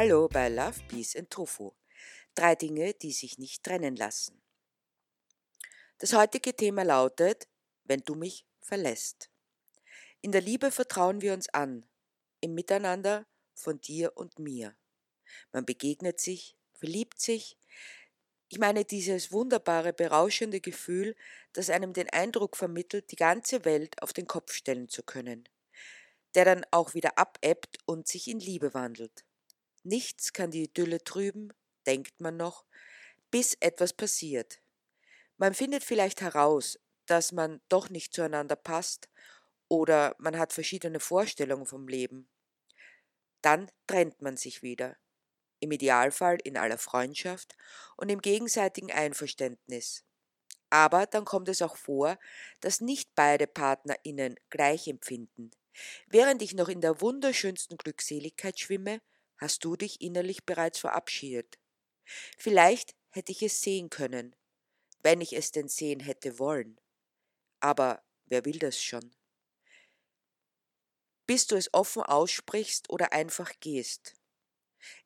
Hallo bei Love, Peace and Tofu. Drei Dinge, die sich nicht trennen lassen. Das heutige Thema lautet, wenn du mich verlässt. In der Liebe vertrauen wir uns an, im Miteinander von dir und mir. Man begegnet sich, verliebt sich. Ich meine dieses wunderbare, berauschende Gefühl, das einem den Eindruck vermittelt, die ganze Welt auf den Kopf stellen zu können, der dann auch wieder abebbt und sich in Liebe wandelt. Nichts kann die Idylle trüben, denkt man noch, bis etwas passiert. Man findet vielleicht heraus, dass man doch nicht zueinander passt oder man hat verschiedene Vorstellungen vom Leben. Dann trennt man sich wieder. Im Idealfall in aller Freundschaft und im gegenseitigen Einverständnis. Aber dann kommt es auch vor, dass nicht beide PartnerInnen gleich empfinden. Während ich noch in der wunderschönsten Glückseligkeit schwimme, hast du dich innerlich bereits verabschiedet. Vielleicht hätte ich es sehen können, wenn ich es denn sehen hätte wollen. Aber wer will das schon? Bis du es offen aussprichst oder einfach gehst.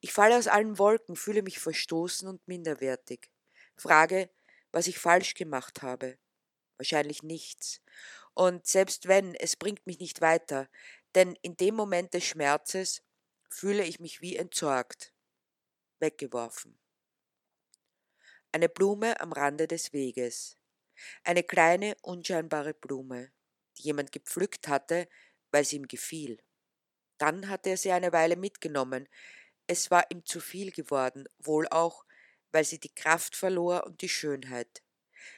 Ich falle aus allen Wolken, fühle mich verstoßen und minderwertig. Frage, was ich falsch gemacht habe. Wahrscheinlich nichts. Und selbst wenn, es bringt mich nicht weiter, denn in dem Moment des Schmerzes fühle ich mich wie entsorgt, weggeworfen. Eine Blume am Rande des Weges. Eine kleine, unscheinbare Blume, die jemand gepflückt hatte, weil sie ihm gefiel. Dann hatte er sie eine Weile mitgenommen. Es war ihm zu viel geworden, wohl auch, weil sie die Kraft verlor und die Schönheit.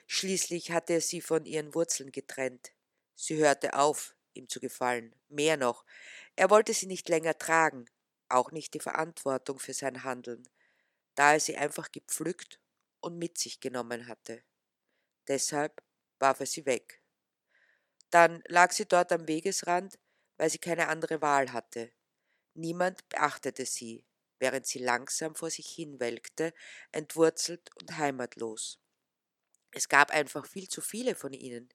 Schließlich hatte er sie von ihren Wurzeln getrennt. Sie hörte auf, ihm zu gefallen. Mehr noch, er wollte sie nicht länger tragen, auch nicht die Verantwortung für sein Handeln, da er sie einfach gepflückt und mit sich genommen hatte. Deshalb warf er sie weg. Dann lag sie dort am Wegesrand, weil sie keine andere Wahl hatte. Niemand beachtete sie, während sie langsam vor sich hinwelkte, entwurzelt und heimatlos. Es gab einfach viel zu viele von ihnen.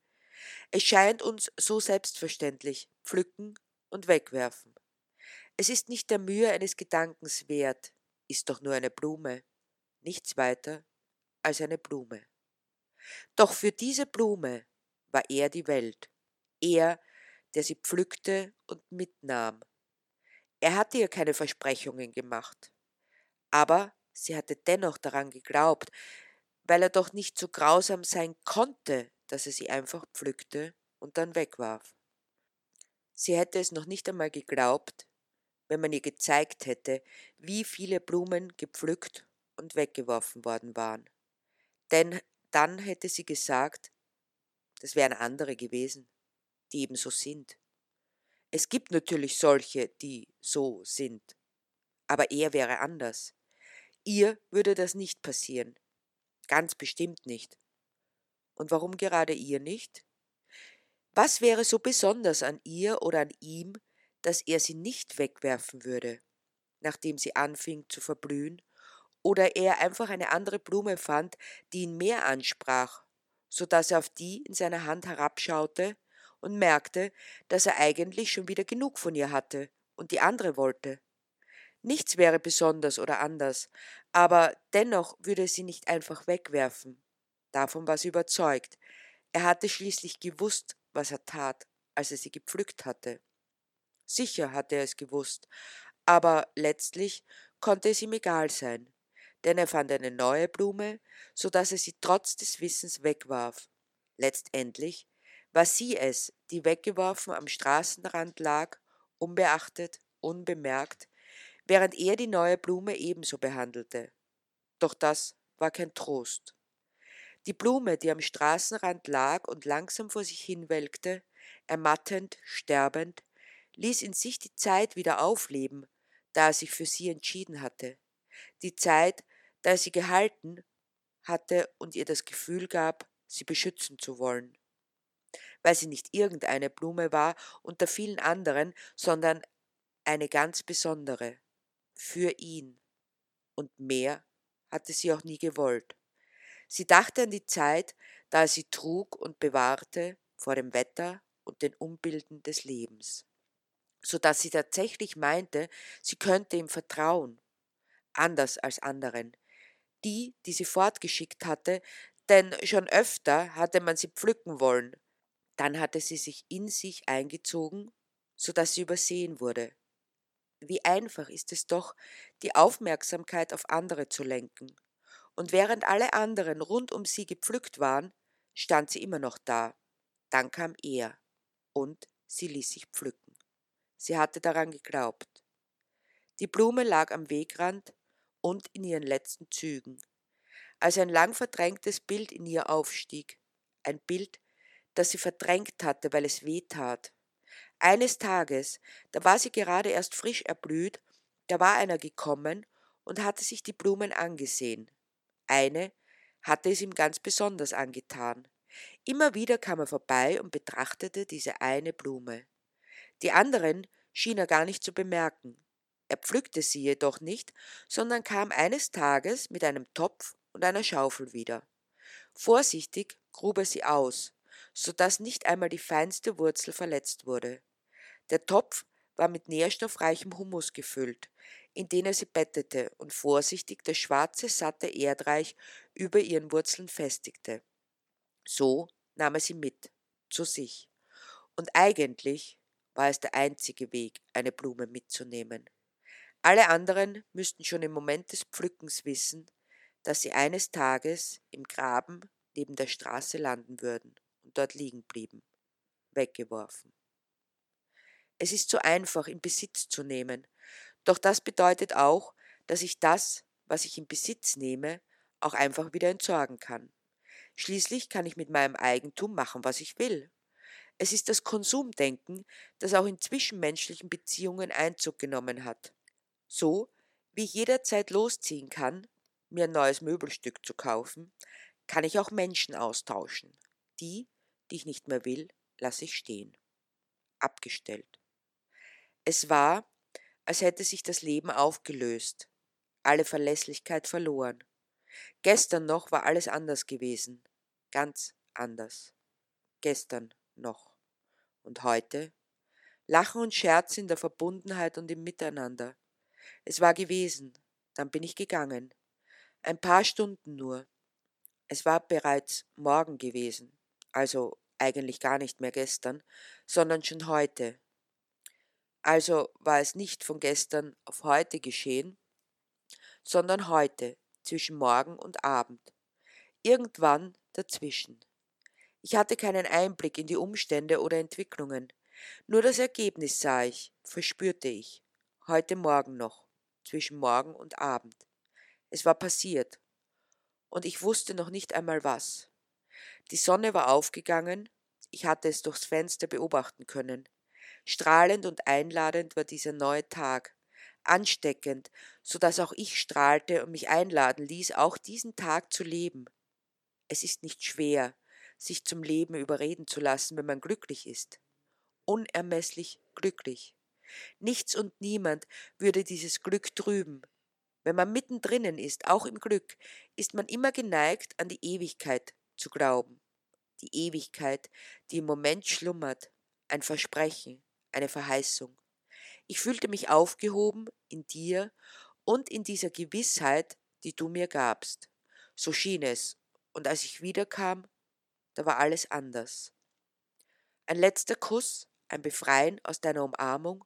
Es scheint uns so selbstverständlich, pflücken und wegwerfen. Es ist nicht der Mühe eines Gedankens wert, ist doch nur eine Blume, nichts weiter als eine Blume. Doch für diese Blume war er die Welt, er, der sie pflückte und mitnahm. Er hatte ihr keine Versprechungen gemacht, aber sie hatte dennoch daran geglaubt, weil er doch nicht so grausam sein konnte, dass er sie einfach pflückte und dann wegwarf. Sie hätte es noch nicht einmal geglaubt, wenn man ihr gezeigt hätte, wie viele Blumen gepflückt und weggeworfen worden waren. Denn dann hätte sie gesagt, das wären andere gewesen, die eben so sind. Es gibt natürlich solche, die so sind, aber er wäre anders. Ihr würde das nicht passieren, ganz bestimmt nicht. Und warum gerade ihr nicht? Was wäre so besonders an ihr oder an ihm, dass er sie nicht wegwerfen würde, nachdem sie anfing zu verblühen, oder er einfach eine andere Blume fand, die ihn mehr ansprach, so dass er auf die in seiner Hand herabschaute und merkte, dass er eigentlich schon wieder genug von ihr hatte und die andere wollte. Nichts wäre besonders oder anders, aber dennoch würde er sie nicht einfach wegwerfen. Davon war sie überzeugt. Er hatte schließlich gewusst, was er tat, als er sie gepflückt hatte. Sicher hatte er es gewusst, aber letztlich konnte es ihm egal sein, denn er fand eine neue Blume, so dass er sie trotz des Wissens wegwarf. Letztendlich war sie es, die weggeworfen am Straßenrand lag, unbeachtet, unbemerkt, während er die neue Blume ebenso behandelte. Doch das war kein Trost. Die Blume, die am Straßenrand lag und langsam vor sich hinwelkte, ermattend, sterbend, ließ in sich die Zeit wieder aufleben, da er sich für sie entschieden hatte. Die Zeit, da er sie gehalten hatte und ihr das Gefühl gab, sie beschützen zu wollen. Weil sie nicht irgendeine Blume war unter vielen anderen, sondern eine ganz besondere. Für ihn. Und mehr hatte sie auch nie gewollt. Sie dachte an die Zeit, da er sie trug und bewahrte vor dem Wetter und den Umbilden des Lebens so dass sie tatsächlich meinte, sie könnte ihm vertrauen. anders als anderen, die, die sie fortgeschickt hatte, denn schon öfter hatte man sie pflücken wollen. Dann hatte sie sich in sich eingezogen, so dass sie übersehen wurde. Wie einfach ist es doch, die Aufmerksamkeit auf andere zu lenken. Und während alle anderen rund um sie gepflückt waren, stand sie immer noch da. Dann kam er, und sie ließ sich pflücken. Sie hatte daran geglaubt. Die Blume lag am Wegrand und in ihren letzten Zügen, als ein lang verdrängtes Bild in ihr aufstieg, ein Bild, das sie verdrängt hatte, weil es weh tat. Eines Tages, da war sie gerade erst frisch erblüht, da war einer gekommen und hatte sich die Blumen angesehen. Eine hatte es ihm ganz besonders angetan. Immer wieder kam er vorbei und betrachtete diese eine Blume. Die anderen schien er gar nicht zu bemerken. Er pflückte sie jedoch nicht, sondern kam eines Tages mit einem Topf und einer Schaufel wieder. Vorsichtig grub er sie aus, so dass nicht einmal die feinste Wurzel verletzt wurde. Der Topf war mit nährstoffreichem Humus gefüllt, in den er sie bettete und vorsichtig das schwarze, satte Erdreich über ihren Wurzeln festigte. So nahm er sie mit, zu sich. Und eigentlich war es der einzige Weg, eine Blume mitzunehmen. Alle anderen müssten schon im Moment des Pflückens wissen, dass sie eines Tages im Graben neben der Straße landen würden und dort liegen blieben, weggeworfen. Es ist so einfach, in Besitz zu nehmen, doch das bedeutet auch, dass ich das, was ich in Besitz nehme, auch einfach wieder entsorgen kann. Schließlich kann ich mit meinem Eigentum machen, was ich will. Es ist das Konsumdenken, das auch in zwischenmenschlichen Beziehungen Einzug genommen hat. So wie ich jederzeit losziehen kann, mir ein neues Möbelstück zu kaufen, kann ich auch Menschen austauschen. Die, die ich nicht mehr will, lasse ich stehen. Abgestellt. Es war, als hätte sich das Leben aufgelöst, alle Verlässlichkeit verloren. Gestern noch war alles anders gewesen, ganz anders. Gestern noch. Und heute? Lachen und Scherz in der Verbundenheit und im Miteinander. Es war gewesen, dann bin ich gegangen. Ein paar Stunden nur. Es war bereits morgen gewesen, also eigentlich gar nicht mehr gestern, sondern schon heute. Also war es nicht von gestern auf heute geschehen, sondern heute, zwischen Morgen und Abend. Irgendwann dazwischen. Ich hatte keinen Einblick in die Umstände oder Entwicklungen. Nur das Ergebnis sah ich, verspürte ich. Heute Morgen noch zwischen Morgen und Abend. Es war passiert, und ich wusste noch nicht einmal was. Die Sonne war aufgegangen, ich hatte es durchs Fenster beobachten können. Strahlend und einladend war dieser neue Tag, ansteckend, so dass auch ich strahlte und mich einladen ließ, auch diesen Tag zu leben. Es ist nicht schwer, sich zum Leben überreden zu lassen, wenn man glücklich ist. Unermesslich glücklich. Nichts und niemand würde dieses Glück trüben. Wenn man mittendrinnen ist, auch im Glück, ist man immer geneigt, an die Ewigkeit zu glauben. Die Ewigkeit, die im Moment schlummert, ein Versprechen, eine Verheißung. Ich fühlte mich aufgehoben in dir und in dieser Gewissheit, die du mir gabst. So schien es, und als ich wiederkam, da war alles anders. Ein letzter Kuss, ein Befreien aus deiner Umarmung,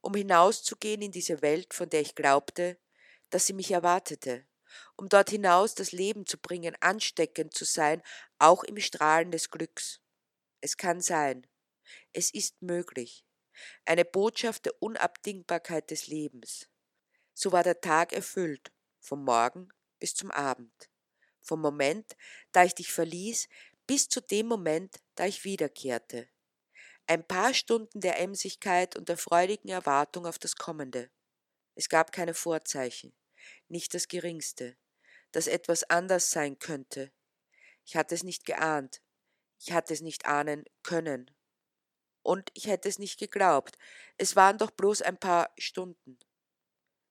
um hinauszugehen in diese Welt, von der ich glaubte, dass sie mich erwartete, um dort hinaus das Leben zu bringen, ansteckend zu sein, auch im Strahlen des Glücks. Es kann sein, es ist möglich, eine Botschaft der Unabdingbarkeit des Lebens. So war der Tag erfüllt, vom Morgen bis zum Abend, vom Moment, da ich dich verließ, bis zu dem Moment, da ich wiederkehrte ein paar Stunden der Emsigkeit und der freudigen Erwartung auf das Kommende. Es gab keine Vorzeichen, nicht das geringste, dass etwas anders sein könnte. Ich hatte es nicht geahnt, ich hatte es nicht ahnen können. Und ich hätte es nicht geglaubt, es waren doch bloß ein paar Stunden.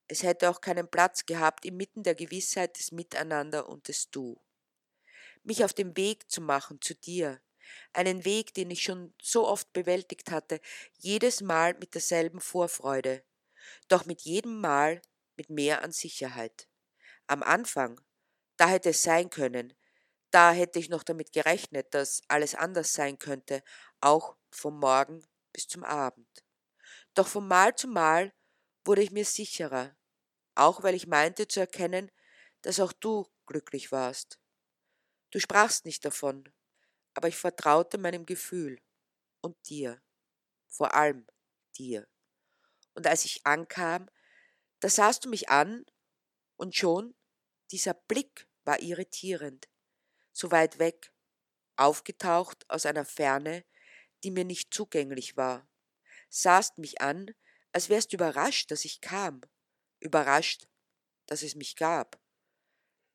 Es hätte auch keinen Platz gehabt inmitten der Gewissheit des Miteinander und des Du. Mich auf den Weg zu machen zu dir, einen Weg, den ich schon so oft bewältigt hatte, jedes Mal mit derselben Vorfreude. Doch mit jedem Mal mit mehr an Sicherheit. Am Anfang, da hätte es sein können, da hätte ich noch damit gerechnet, dass alles anders sein könnte, auch vom Morgen bis zum Abend. Doch von Mal zu Mal wurde ich mir sicherer, auch weil ich meinte zu erkennen, dass auch du glücklich warst. Du sprachst nicht davon, aber ich vertraute meinem Gefühl und dir, vor allem dir. Und als ich ankam, da sahst du mich an und schon dieser Blick war irritierend, so weit weg, aufgetaucht aus einer Ferne, die mir nicht zugänglich war, sahst mich an, als wärst überrascht, dass ich kam, überrascht, dass es mich gab,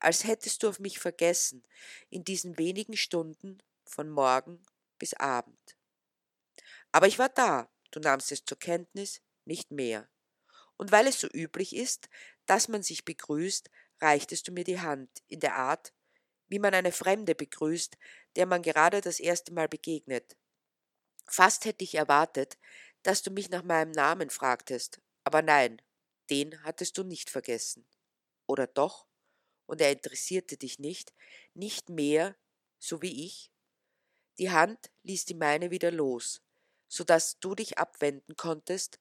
als hättest du auf mich vergessen in diesen wenigen Stunden von Morgen bis Abend. Aber ich war da, du nahmst es zur Kenntnis, nicht mehr. Und weil es so üblich ist, dass man sich begrüßt, reichtest du mir die Hand in der Art, wie man eine Fremde begrüßt, der man gerade das erste Mal begegnet. Fast hätte ich erwartet, dass du mich nach meinem Namen fragtest, aber nein, den hattest du nicht vergessen. Oder doch? Und er interessierte dich nicht, nicht mehr, so wie ich? Die Hand ließ die meine wieder los, so dass du dich abwenden konntest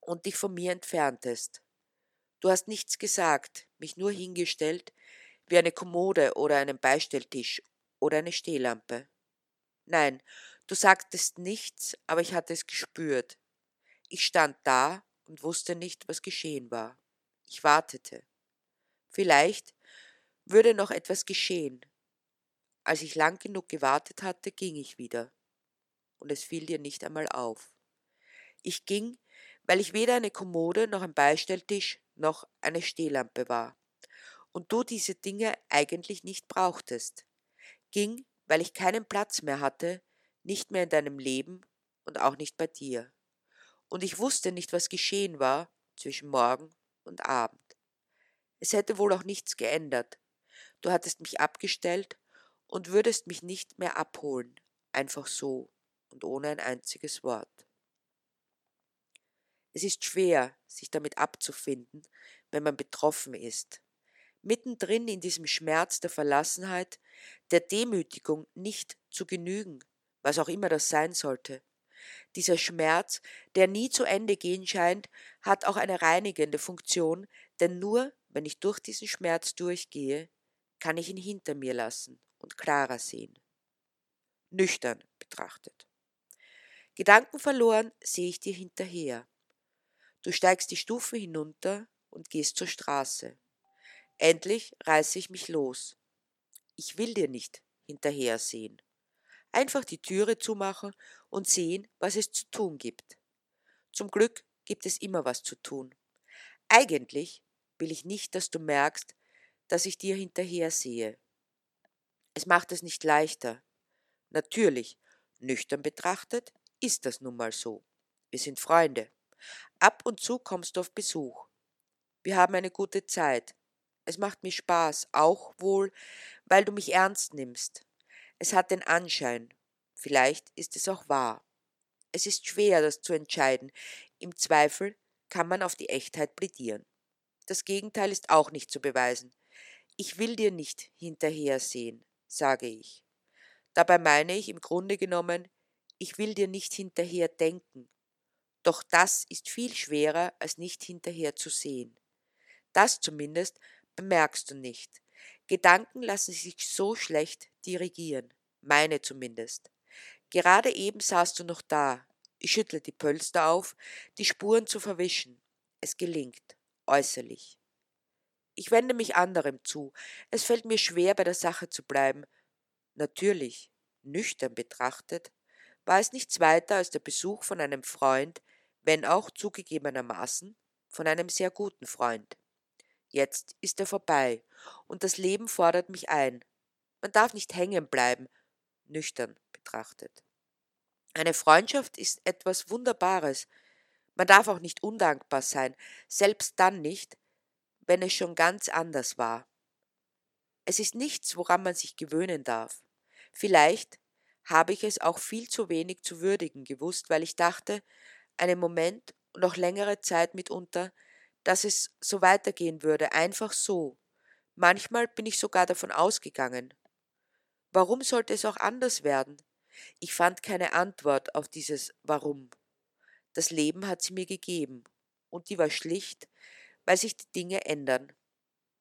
und dich von mir entferntest. Du hast nichts gesagt, mich nur hingestellt, wie eine Kommode oder einen Beistelltisch oder eine Stehlampe. Nein, du sagtest nichts, aber ich hatte es gespürt. Ich stand da und wusste nicht, was geschehen war. Ich wartete. Vielleicht würde noch etwas geschehen. Als ich lang genug gewartet hatte, ging ich wieder. Und es fiel dir nicht einmal auf. Ich ging, weil ich weder eine Kommode noch ein Beistelltisch noch eine Stehlampe war und du diese Dinge eigentlich nicht brauchtest. Ging, weil ich keinen Platz mehr hatte, nicht mehr in deinem Leben und auch nicht bei dir. Und ich wusste nicht, was geschehen war zwischen Morgen und Abend. Es hätte wohl auch nichts geändert. Du hattest mich abgestellt und würdest mich nicht mehr abholen, einfach so und ohne ein einziges Wort. Es ist schwer, sich damit abzufinden, wenn man betroffen ist. Mittendrin in diesem Schmerz der Verlassenheit, der Demütigung nicht zu genügen, was auch immer das sein sollte. Dieser Schmerz, der nie zu Ende gehen scheint, hat auch eine reinigende Funktion, denn nur wenn ich durch diesen Schmerz durchgehe, kann ich ihn hinter mir lassen und klarer sehen. Nüchtern betrachtet. Gedanken verloren sehe ich dir hinterher. Du steigst die Stufen hinunter und gehst zur Straße. Endlich reiße ich mich los. Ich will dir nicht hinterher sehen. Einfach die Türe zumachen und sehen, was es zu tun gibt. Zum Glück gibt es immer was zu tun. Eigentlich will ich nicht, dass du merkst, dass ich dir hinterher sehe. Es macht es nicht leichter. Natürlich, nüchtern betrachtet, ist das nun mal so. Wir sind Freunde. Ab und zu kommst du auf Besuch. Wir haben eine gute Zeit. Es macht mir Spaß, auch wohl, weil du mich ernst nimmst. Es hat den Anschein. Vielleicht ist es auch wahr. Es ist schwer, das zu entscheiden. Im Zweifel kann man auf die Echtheit plädieren. Das Gegenteil ist auch nicht zu beweisen. Ich will dir nicht hinterhersehen, sage ich. Dabei meine ich im Grunde genommen, ich will dir nicht hinterher denken. Doch das ist viel schwerer, als nicht hinterher zu sehen. Das zumindest bemerkst du nicht. Gedanken lassen sich so schlecht dirigieren, meine zumindest. Gerade eben saßt du noch da. Ich schüttle die Pölster auf, die Spuren zu verwischen. Es gelingt, äußerlich. Ich wende mich anderem zu. Es fällt mir schwer, bei der Sache zu bleiben. Natürlich, nüchtern betrachtet, war es nichts weiter als der Besuch von einem Freund, wenn auch zugegebenermaßen von einem sehr guten Freund. Jetzt ist er vorbei, und das Leben fordert mich ein. Man darf nicht hängen bleiben, nüchtern betrachtet. Eine Freundschaft ist etwas Wunderbares. Man darf auch nicht undankbar sein, selbst dann nicht, wenn es schon ganz anders war. Es ist nichts, woran man sich gewöhnen darf. Vielleicht habe ich es auch viel zu wenig zu würdigen gewusst, weil ich dachte, einen Moment und auch längere Zeit mitunter, dass es so weitergehen würde, einfach so. Manchmal bin ich sogar davon ausgegangen. Warum sollte es auch anders werden? Ich fand keine Antwort auf dieses Warum. Das Leben hat sie mir gegeben, und die war schlicht, weil sich die Dinge ändern.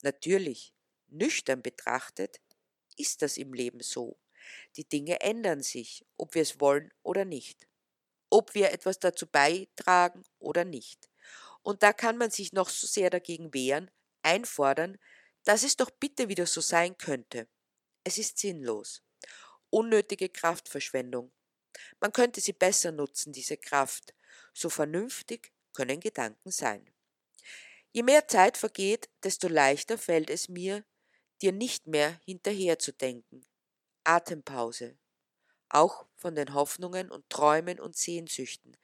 Natürlich, nüchtern betrachtet, ist das im Leben so. Die Dinge ändern sich, ob wir es wollen oder nicht. Ob wir etwas dazu beitragen oder nicht. Und da kann man sich noch so sehr dagegen wehren, einfordern, dass es doch bitte wieder so sein könnte. Es ist sinnlos. Unnötige Kraftverschwendung. Man könnte sie besser nutzen, diese Kraft. So vernünftig können Gedanken sein. Je mehr Zeit vergeht, desto leichter fällt es mir, dir nicht mehr hinterher zu denken. Atempause. Auch von den Hoffnungen und Träumen und Sehnsüchten,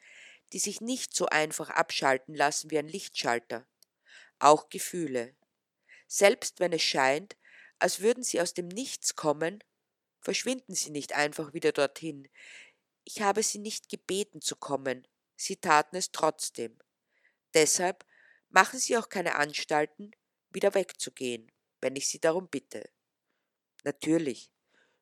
die sich nicht so einfach abschalten lassen wie ein Lichtschalter. Auch Gefühle. Selbst wenn es scheint, als würden sie aus dem Nichts kommen, verschwinden sie nicht einfach wieder dorthin. Ich habe sie nicht gebeten zu kommen, sie taten es trotzdem. Deshalb machen sie auch keine Anstalten, wieder wegzugehen wenn ich Sie darum bitte. Natürlich,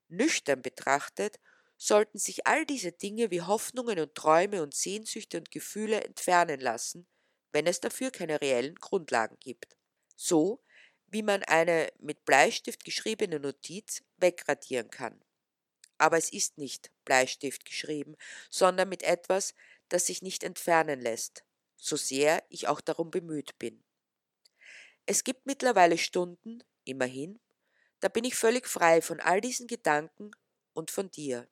nüchtern betrachtet, sollten sich all diese Dinge wie Hoffnungen und Träume und Sehnsüchte und Gefühle entfernen lassen, wenn es dafür keine reellen Grundlagen gibt. So wie man eine mit Bleistift geschriebene Notiz wegradieren kann. Aber es ist nicht Bleistift geschrieben, sondern mit etwas, das sich nicht entfernen lässt, so sehr ich auch darum bemüht bin. Es gibt mittlerweile Stunden, Immerhin, da bin ich völlig frei von all diesen Gedanken und von dir.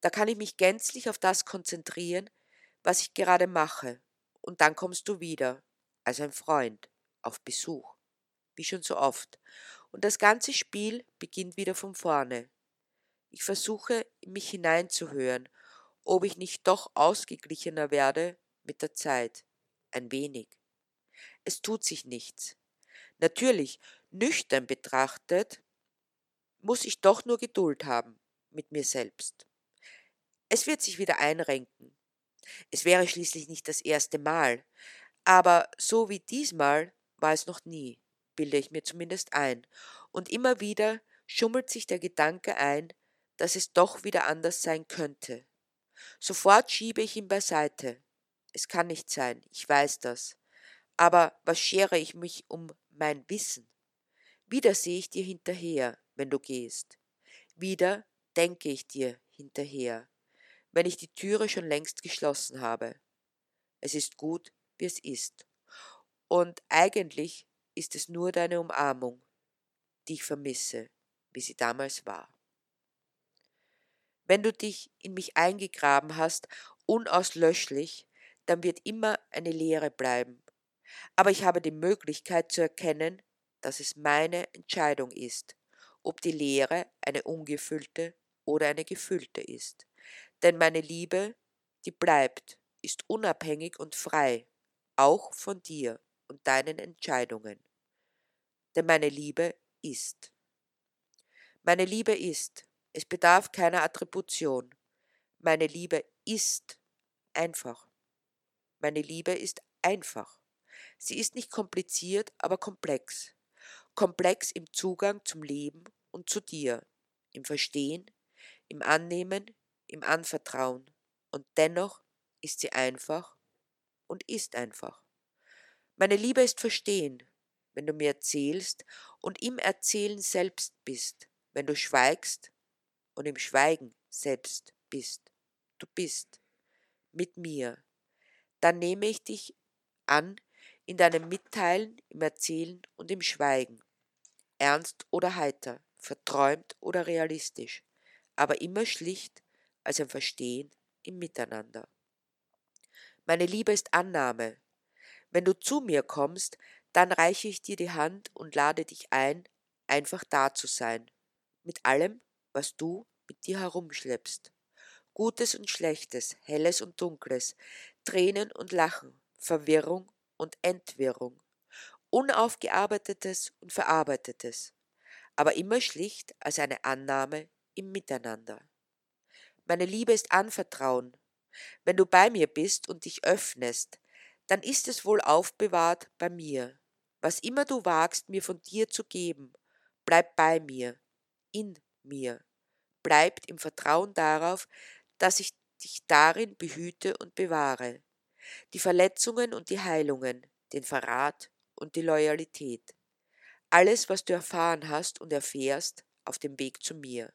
Da kann ich mich gänzlich auf das konzentrieren, was ich gerade mache, und dann kommst du wieder, als ein Freund, auf Besuch, wie schon so oft, und das ganze Spiel beginnt wieder von vorne. Ich versuche, in mich hineinzuhören, ob ich nicht doch ausgeglichener werde mit der Zeit, ein wenig. Es tut sich nichts. Natürlich Nüchtern betrachtet, muss ich doch nur Geduld haben mit mir selbst. Es wird sich wieder einrenken. Es wäre schließlich nicht das erste Mal, aber so wie diesmal war es noch nie, bilde ich mir zumindest ein, und immer wieder schummelt sich der Gedanke ein, dass es doch wieder anders sein könnte. Sofort schiebe ich ihn beiseite. Es kann nicht sein, ich weiß das. Aber was schere ich mich um mein Wissen? Wieder sehe ich dir hinterher, wenn du gehst. Wieder denke ich dir hinterher, wenn ich die Türe schon längst geschlossen habe. Es ist gut, wie es ist. Und eigentlich ist es nur deine Umarmung, die ich vermisse, wie sie damals war. Wenn du dich in mich eingegraben hast, unauslöschlich, dann wird immer eine Leere bleiben. Aber ich habe die Möglichkeit zu erkennen, dass es meine Entscheidung ist, ob die Leere eine ungefüllte oder eine gefüllte ist. Denn meine Liebe, die bleibt, ist unabhängig und frei, auch von dir und deinen Entscheidungen. Denn meine Liebe ist. Meine Liebe ist, es bedarf keiner Attribution. Meine Liebe ist einfach. Meine Liebe ist einfach. Sie ist nicht kompliziert, aber komplex komplex im Zugang zum Leben und zu dir, im Verstehen, im Annehmen, im Anvertrauen, und dennoch ist sie einfach und ist einfach. Meine Liebe ist Verstehen, wenn du mir erzählst und im Erzählen selbst bist, wenn du schweigst und im Schweigen selbst bist. Du bist mit mir. Dann nehme ich dich an in deinem Mitteilen, im Erzählen und im Schweigen. Ernst oder heiter, verträumt oder realistisch, aber immer schlicht als ein Verstehen im Miteinander. Meine Liebe ist Annahme. Wenn du zu mir kommst, dann reiche ich dir die Hand und lade dich ein, einfach da zu sein, mit allem, was du mit dir herumschleppst. Gutes und Schlechtes, Helles und Dunkles, Tränen und Lachen, Verwirrung und Entwirrung, Unaufgearbeitetes und Verarbeitetes, aber immer schlicht als eine Annahme im Miteinander. Meine Liebe ist Anvertrauen. Wenn du bei mir bist und dich öffnest, dann ist es wohl aufbewahrt bei mir. Was immer du wagst, mir von dir zu geben, bleibt bei mir, in mir, bleibt im Vertrauen darauf, dass ich dich darin behüte und bewahre. Die Verletzungen und die Heilungen, den Verrat und die Loyalität. Alles, was du erfahren hast und erfährst, auf dem Weg zu mir.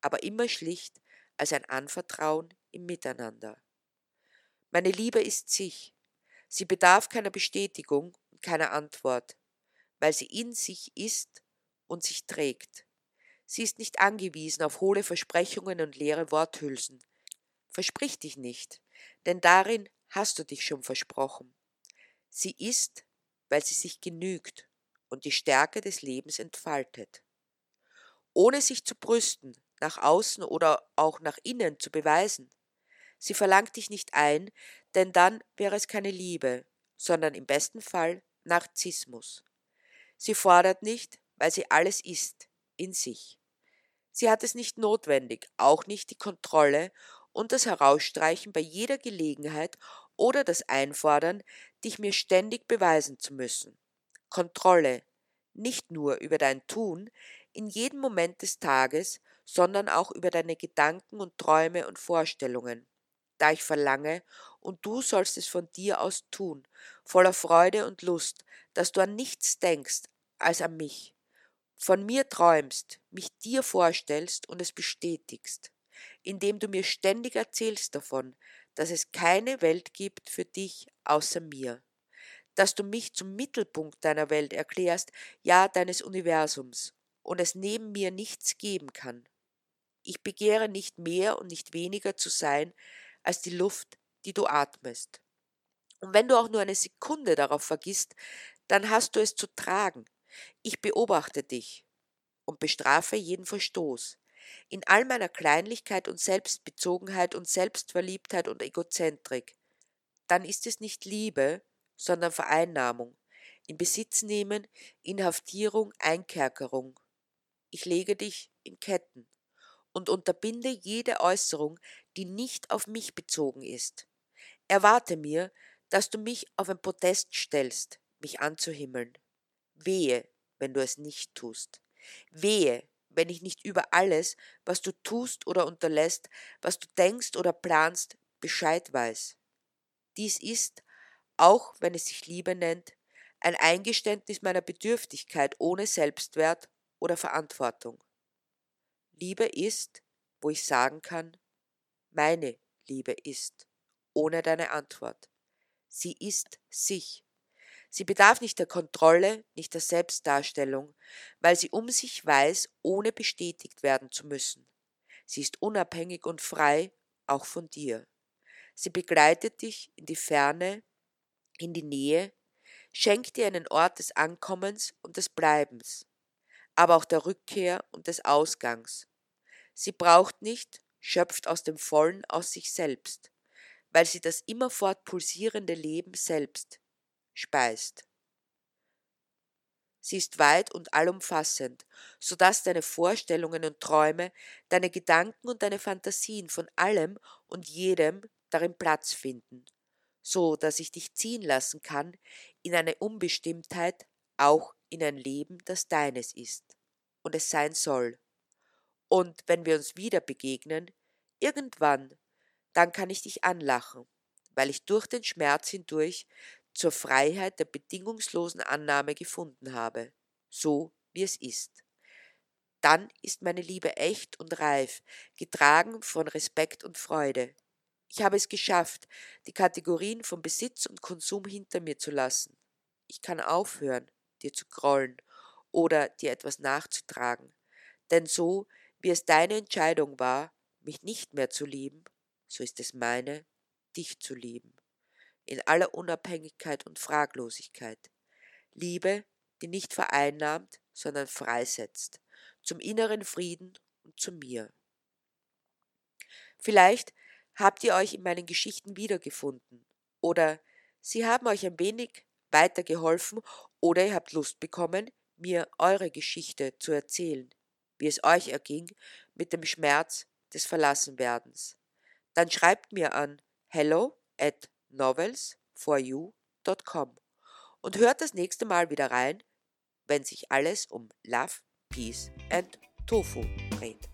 Aber immer schlicht als ein Anvertrauen im Miteinander. Meine Liebe ist sich. Sie bedarf keiner Bestätigung und keiner Antwort, weil sie in sich ist und sich trägt. Sie ist nicht angewiesen auf hohle Versprechungen und leere Worthülsen. Versprich dich nicht, denn darin hast du dich schon versprochen. Sie ist, weil sie sich genügt und die Stärke des Lebens entfaltet. Ohne sich zu brüsten, nach außen oder auch nach innen zu beweisen. Sie verlangt dich nicht ein, denn dann wäre es keine Liebe, sondern im besten Fall Narzissmus. Sie fordert nicht, weil sie alles ist, in sich. Sie hat es nicht notwendig, auch nicht die Kontrolle und das Herausstreichen bei jeder Gelegenheit oder das Einfordern, dich mir ständig beweisen zu müssen. Kontrolle, nicht nur über dein Tun, in jedem Moment des Tages, sondern auch über deine Gedanken und Träume und Vorstellungen. Da ich verlange, und du sollst es von dir aus tun, voller Freude und Lust, dass du an nichts denkst als an mich, von mir träumst, mich dir vorstellst und es bestätigst, indem du mir ständig erzählst davon, dass es keine Welt gibt für dich außer mir, dass du mich zum Mittelpunkt deiner Welt erklärst, ja deines Universums, und es neben mir nichts geben kann. Ich begehre nicht mehr und nicht weniger zu sein als die Luft, die du atmest. Und wenn du auch nur eine Sekunde darauf vergisst, dann hast du es zu tragen. Ich beobachte dich und bestrafe jeden Verstoß. In all meiner Kleinlichkeit und Selbstbezogenheit und Selbstverliebtheit und Egozentrik. Dann ist es nicht Liebe, sondern Vereinnahmung, in Besitz nehmen, Inhaftierung, Einkerkerung. Ich lege dich in Ketten und unterbinde jede Äußerung, die nicht auf mich bezogen ist. Erwarte mir, dass du mich auf ein Podest stellst, mich anzuhimmeln. Wehe, wenn du es nicht tust. Wehe, wenn ich nicht über alles, was du tust oder unterlässt, was du denkst oder planst, Bescheid weiß. Dies ist, auch wenn es sich Liebe nennt, ein Eingeständnis meiner Bedürftigkeit ohne Selbstwert oder Verantwortung. Liebe ist, wo ich sagen kann, meine Liebe ist, ohne deine Antwort. Sie ist sich. Sie bedarf nicht der Kontrolle, nicht der Selbstdarstellung, weil sie um sich weiß, ohne bestätigt werden zu müssen. Sie ist unabhängig und frei, auch von dir. Sie begleitet dich in die Ferne, in die Nähe, schenkt dir einen Ort des Ankommens und des Bleibens, aber auch der Rückkehr und des Ausgangs. Sie braucht nicht, schöpft aus dem Vollen aus sich selbst, weil sie das immerfort pulsierende Leben selbst speist. Sie ist weit und allumfassend, so dass deine Vorstellungen und Träume, deine Gedanken und deine Fantasien von allem und jedem darin Platz finden, so dass ich dich ziehen lassen kann in eine Unbestimmtheit, auch in ein Leben, das deines ist und es sein soll. Und wenn wir uns wieder begegnen, irgendwann, dann kann ich dich anlachen, weil ich durch den Schmerz hindurch zur Freiheit der bedingungslosen Annahme gefunden habe, so wie es ist. Dann ist meine Liebe echt und reif, getragen von Respekt und Freude. Ich habe es geschafft, die Kategorien von Besitz und Konsum hinter mir zu lassen. Ich kann aufhören, dir zu grollen oder dir etwas nachzutragen, denn so wie es deine Entscheidung war, mich nicht mehr zu lieben, so ist es meine, dich zu lieben, in aller Unabhängigkeit und Fraglosigkeit. Liebe, die nicht vereinnahmt, sondern freisetzt, zum inneren Frieden und zu mir. Vielleicht habt ihr euch in meinen Geschichten wiedergefunden oder sie haben euch ein wenig weitergeholfen oder ihr habt Lust bekommen, mir eure Geschichte zu erzählen, wie es euch erging mit dem Schmerz des Verlassenwerdens. Dann schreibt mir an hello at novels loveforyou.com und hört das nächste Mal wieder rein, wenn sich alles um Love, Peace and Tofu dreht.